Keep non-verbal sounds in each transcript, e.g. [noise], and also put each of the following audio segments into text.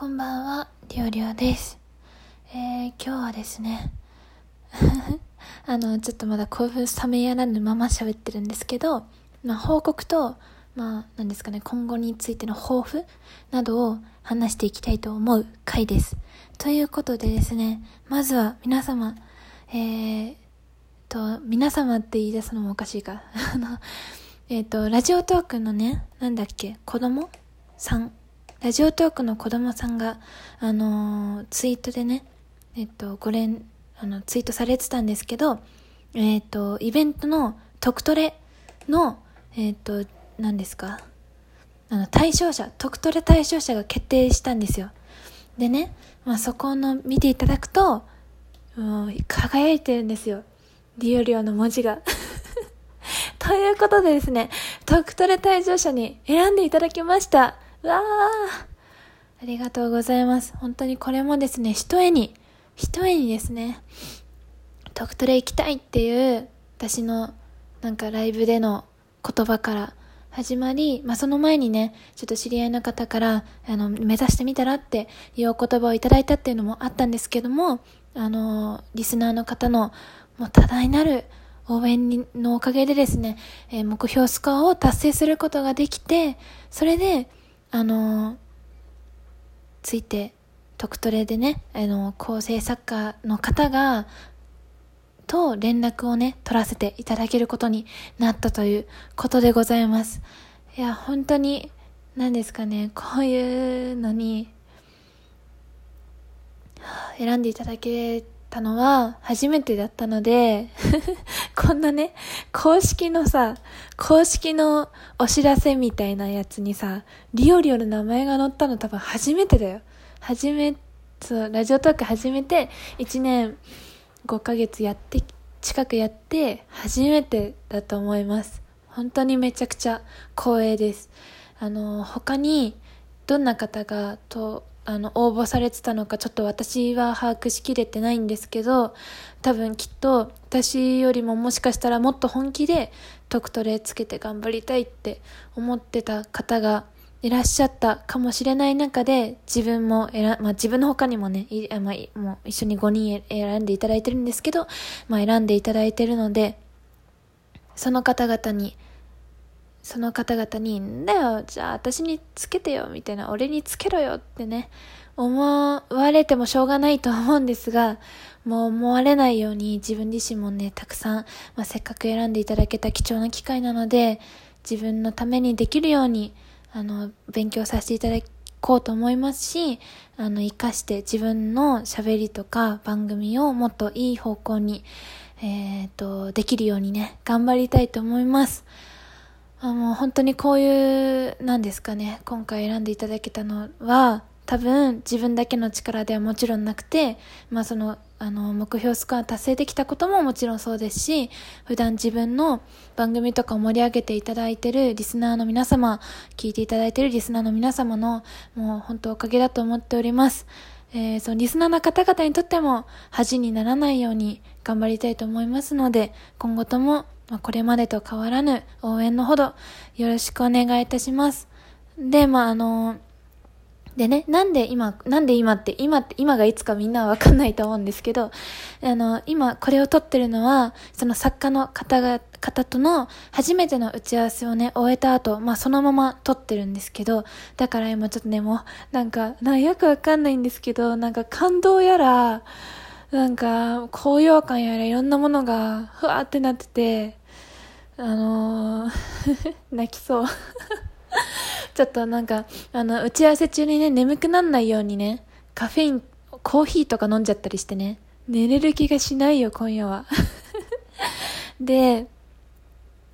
こんばんは、りょうりょうです。えー、今日はですね、[laughs] あの、ちょっとまだ興奮冷めやらぬまま喋ってるんですけど、まあ、報告と、まあ、なんですかね、今後についての抱負などを話していきたいと思う回です。ということでですね、まずは皆様、えー、と、皆様って言い出すのもおかしいか。[laughs] あの、えっ、と、ラジオトークのね、なんだっけ、子供さん。ラジオトークの子供さんが、あのーツイートでね、えっ、と、ご連、あの、ツイートされてたんですけど、えっ、と、イベントの特トレの、えっ、と、何ですかあの、対象者、特トレ対象者が決定したんですよ。でね、まあ、そこの見ていただくと、もう輝いてるんですよ。リオリオの文字が。[laughs] ということでですね、特トレ退場者に選んでいただきました。わー。ありがとうございます。本当にこれもですね、一重に、一重にですね、特トレ行きたいっていう、私の、なんかライブでの言葉から始まり、まあ、その前にね、ちょっと知り合いの方から、あの、目指してみたらっていうお言葉をいただいたっていうのもあったんですけども、あの、リスナーの方の、もう多大なる応援のおかげでですね、え目標スコアを達成することができて、それで、あのついて、特トレでね、あの構成作家の方が、と連絡をね、取らせていただけることになったということでございます。いや、本当に、何ですかね、こういうのに、選んでいただけたのは初めてだったので、[laughs] こんなね、公式のさ、公式のお知らせみたいなやつにさ、リオリオの名前が載ったの多分初めてだよ。初め、そう、ラジオトーク始めて1年5ヶ月やって、近くやって初めてだと思います。本当にめちゃくちゃ光栄です。あの、他にどんな方がとあの応募されてたのかちょっと私は把握しきれてないんですけど多分きっと私よりももしかしたらもっと本気で特トレつけて頑張りたいって思ってた方がいらっしゃったかもしれない中で自分も選、まあ、自分の他にもね、いまあ、もう一緒に5人選んでいただいてるんですけど、まあ、選んでいただいてるのでその方々にその方々に、んだよ、じゃあ私につけてよ、みたいな、俺につけろよってね、思われてもしょうがないと思うんですが、もう思われないように自分自身もね、たくさん、まあ、せっかく選んでいただけた貴重な機会なので、自分のためにできるように、あの、勉強させていただこうと思いますし、あの、活かして自分の喋りとか番組をもっといい方向に、えっ、と、できるようにね、頑張りたいと思います。あもう本当にこういう、なんですかね、今回選んでいただけたのは、多分自分だけの力ではもちろんなくて、まあその、あの、目標スコア達成できたことももちろんそうですし、普段自分の番組とかを盛り上げていただいてるリスナーの皆様、聞いていただいてるリスナーの皆様の、もう本当おかげだと思っております。えーそのリスナーの方々にとっても恥にならないように頑張りたいと思いますので、今後とも、まあ、これまでと変わらぬ応援のほどよろしくお願いいたします。で、まあ、あのでね、なんで今、なんで今って、今って、今がいつかみんなはわかんないと思うんですけど、あの、今これを撮ってるのは、その作家の方が、方との初めての打ち合わせをね、終えた後、まあそのまま撮ってるんですけど、だから今ちょっとね、もう、なんか、なんかよくわかんないんですけど、なんか感動やら、なんか、高揚感やらいろんなものが、ふわーってなってて、あのー [laughs] 泣きそう。[laughs] ちょっとなんか、あの、打ち合わせ中にね、眠くなんないようにね、カフェイン、コーヒーとか飲んじゃったりしてね、寝れる気がしないよ、今夜は。[laughs] で、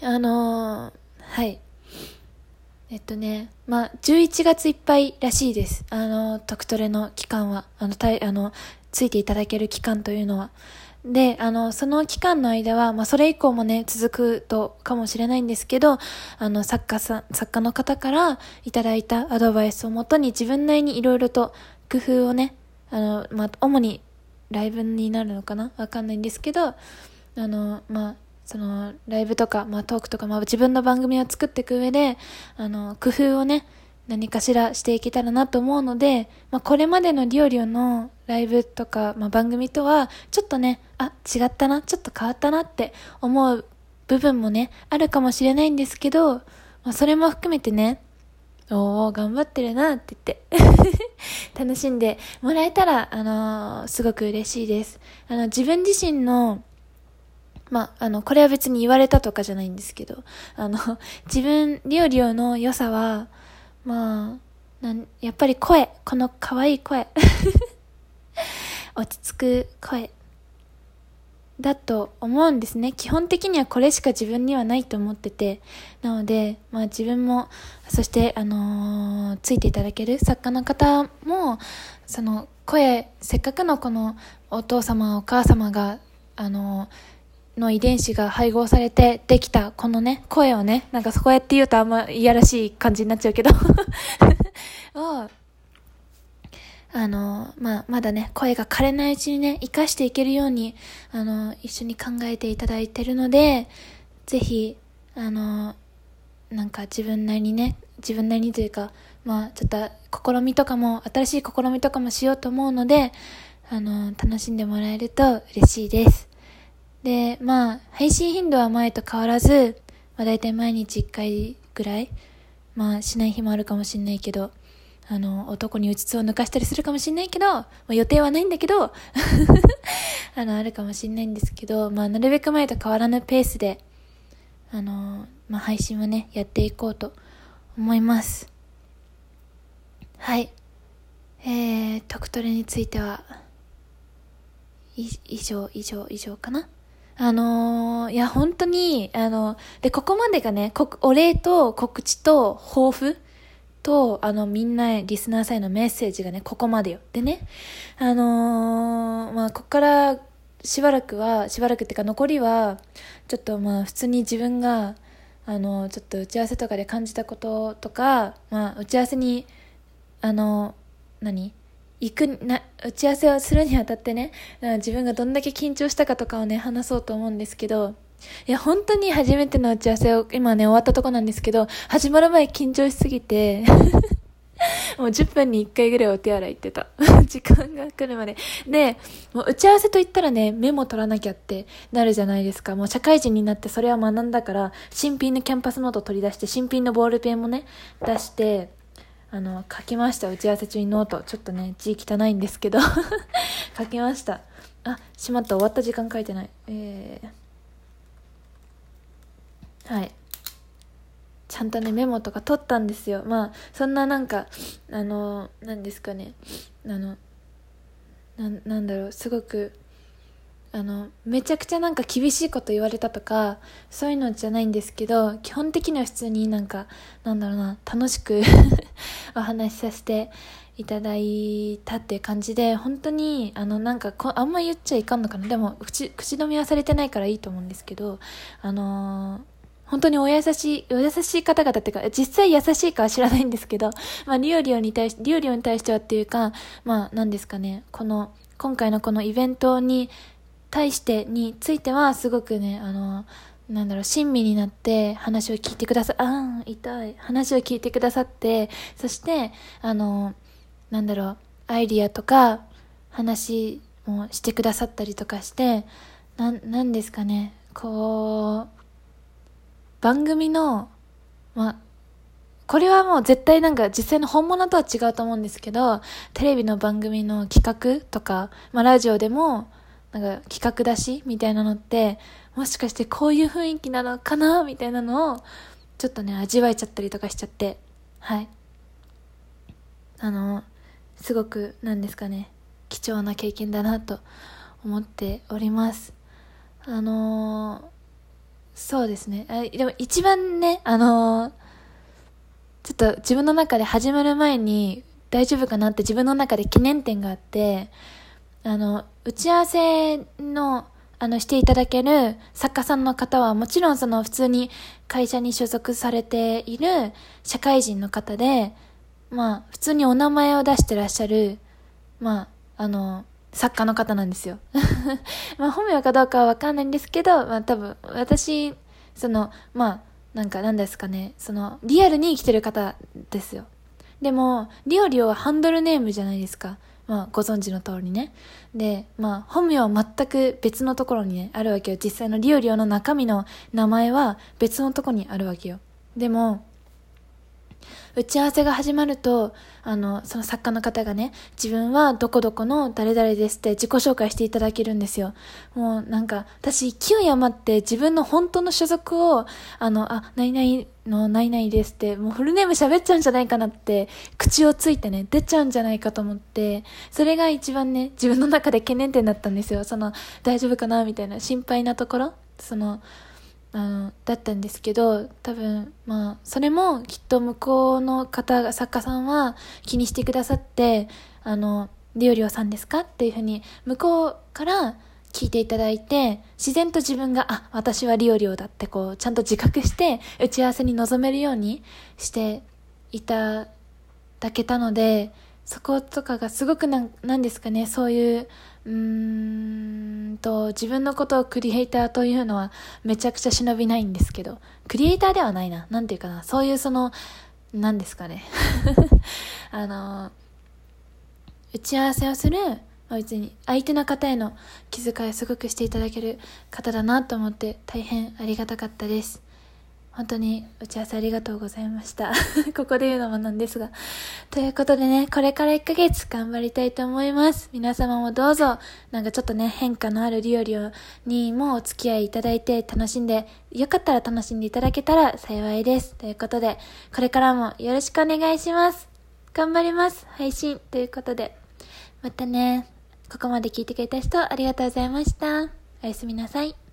あのーはい。えっとね、まあ、11月いっぱいらしいです。あの、特トレの期間は。あの、たい、あの、ついていただける期間というのは。で、あの、その期間の間は、まあ、それ以降もね、続くと、かもしれないんですけど、あの、作家さん、作家の方からいただいたアドバイスをもとに自分なりにいろいろと工夫をね、あの、まあ、主にライブになるのかな？わかんないんですけど、あの、まあ、その、ライブとか、まあ、トークとか、まあ、自分の番組を作っていく上で、あの、工夫をね、何かしらしていけたらなと思うので、まあ、これまでのリオリオのライブとか、まあ、番組とは、ちょっとね、あ、違ったな、ちょっと変わったなって思う部分もね、あるかもしれないんですけど、まあ、それも含めてね、おー、頑張ってるなって言って [laughs] 楽しんでもらえたら、あのー、すごく嬉しいです。あの、自分自身の、まあ、あの、これは別に言われたとかじゃないんですけど、あの、自分、リオリオの良さは、まあ、なんやっぱり声、この可愛い声。[laughs] 落ち着く声。だと思うんですね。基本的にはこれしか自分にはないと思ってて。なので、まあ自分も、そして、あのー、ついていただける作家の方も、その声、せっかくのこのお父様、お母様が、あのー、の遺伝子が配合されてできたこのね、声をね、なんかそこやって言うとあんまいやらしい感じになっちゃうけど [laughs] を、あの、まあ、まだね、声が枯れないうちにね、活かしていけるように、あの、一緒に考えていただいてるので、ぜひ、あの、なんか自分なりにね、自分なりにというか、まあ、ちょっと試みとかも、新しい試みとかもしようと思うので、あの、楽しんでもらえると嬉しいです。で、まあ、配信頻度は前と変わらず、まあ、大体毎日1回ぐらい、まあ、しない日もあるかもしれないけど、あの、男にうつつを抜かしたりするかもしんないけど、まあ、予定はないんだけど、[laughs] あの、あるかもしんないんですけど、まあ、なるべく前と変わらぬペースで、あの、まあ、配信をね、やっていこうと思います。はい。えー、トクトレについては、以上、以上、以上かな？あのー、いや、本当に、あの、で、ここまでがね、お礼と告知と抱負と、あの、みんなへ、リスナーさんへのメッセージがね、ここまでよ。でね、あのー、まあ、こっからしばらくは、しばらくっていうか残りは、ちょっとまあ、普通に自分が、あの、ちょっと打ち合わせとかで感じたこととか、まあ、打ち合わせに、あの、何行くな、打ち合わせをするにあたってね、自分がどんだけ緊張したかとかをね、話そうと思うんですけど、いや、本当に初めての打ち合わせを、今ね、終わったとこなんですけど、始まる前緊張しすぎて [laughs] もう10分に1回ぐらいお手洗い行ってた。[laughs] 時間が来るまで。で、もう打ち合わせと言ったらね、メモ取らなきゃってなるじゃないですか。もう社会人になってそれは学んだから、新品のキャンパスノート取り出して、新品のボールペンもね、出して、あの、書きました。打ち合わせ中にノート。ちょっとね、字汚いんですけど [laughs] 書きました。あ、しまった。終わった時間書いてない。えーはいちゃんとねメモとか取ったんですよまあそんななんかあの何ですかねあのななんだろうすごくあのめちゃくちゃなんか厳しいこと言われたとかそういうのじゃないんですけど基本的には普通になんかなんだろうな楽しく [laughs] お話しさせていただいたっていう感じで本当にあのなんかこあんま言っちゃいかんのかな。でも口口止めはされてないからいいと思うんですけどあのー本当にお優しい、お優しい方々っていうか、実際優しいかは知らないんですけど、まあ、リオリオに対し、リオリオに対してはっていうか、まあ、何ですかね、この、今回のこのイベントに対してについては、すごくね、あの、なんだろう、親身になって話を聞いてくださ、ああ、痛い。話を聞いてくださって、そして、あの、なんだろう、アイディアとか、話もしてくださったりとかして、なん、なんですかね、こう、番組の、まあ、これはもう絶対なんか実際の本物とは違うと思うんですけど、テレビの番組の企画とか、まあラジオでも、なんか企画出しみたいなのって、もしかしてこういう雰囲気なのかなみたいなのを、ちょっとね、味わえちゃったりとかしちゃって、はい。あの、すごく、なんですかね、貴重な経験だなと思っております。あのーそうですね。あでも一番ね、あのー、ちょっと自分の中で始まる前に大丈夫かなって自分の中で懸念点があって、あの、打ち合わせの、あの、していただける作家さんの方はもちろんその普通に会社に所属されている社会人の方で、まあ、普通にお名前を出してらっしゃる、まあ、あの、作家の方なんですよ。[laughs] まあ本名かどうかはわかんないんですけど、まあ多分私、その、まあなんか何ですかね、そのリアルに生きてる方ですよ。でも、リオリオはハンドルネームじゃないですか。まあ、ご存知の通りね。で、まあ、本名は全く別のところにね、あるわけよ。実際のリオリオの中身の名前は別のとこにあるわけよ。でも、打ち合わせが始まると、あの、その作家の方がね、自分はどこどこの誰々ですって自己紹介していただけるんですよ。もうなんか、私勢い余って自分の本当の所属を、あの、あ、何々の何々ですって、もうフルネーム喋っちゃうんじゃないかなって、口をついてね、出ちゃうんじゃないかと思って、それが一番ね、自分の中で懸念点だったんですよ。その、大丈夫かなみたいな心配なところ。その、あのだったんですけど多分まあそれもきっと向こうの方作家さんは気にしてくださってあのリオリオさんですかっていうふうに向こうから聞いていただいて自然と自分があ私はリオリオだってこうちゃんと自覚して打ち合わせに臨めるようにしていただけたのでそことかがすごくなんなんですかねそういううーんと、自分のことをクリエイターというのはめちゃくちゃ忍びないんですけど、クリエイターではないな。なんていうかな。そういうその、何ですかね。[laughs] あの、打ち合わせをする、別に相手の方への気遣いをすごくしていただける方だなと思って大変ありがたかったです。本当に打ち合わせありがとうございました。[laughs] ここで言うのもなんですが。ということでね、これから1ヶ月頑張りたいと思います。皆様もどうぞ、なんかちょっとね、変化のあるリオリオにもお付き合いいただいて楽しんで、よかったら楽しんでいただけたら幸いです。ということで、これからもよろしくお願いします。頑張ります。配信ということで。またね、ここまで聞いてくれた人ありがとうございました。おやすみなさい。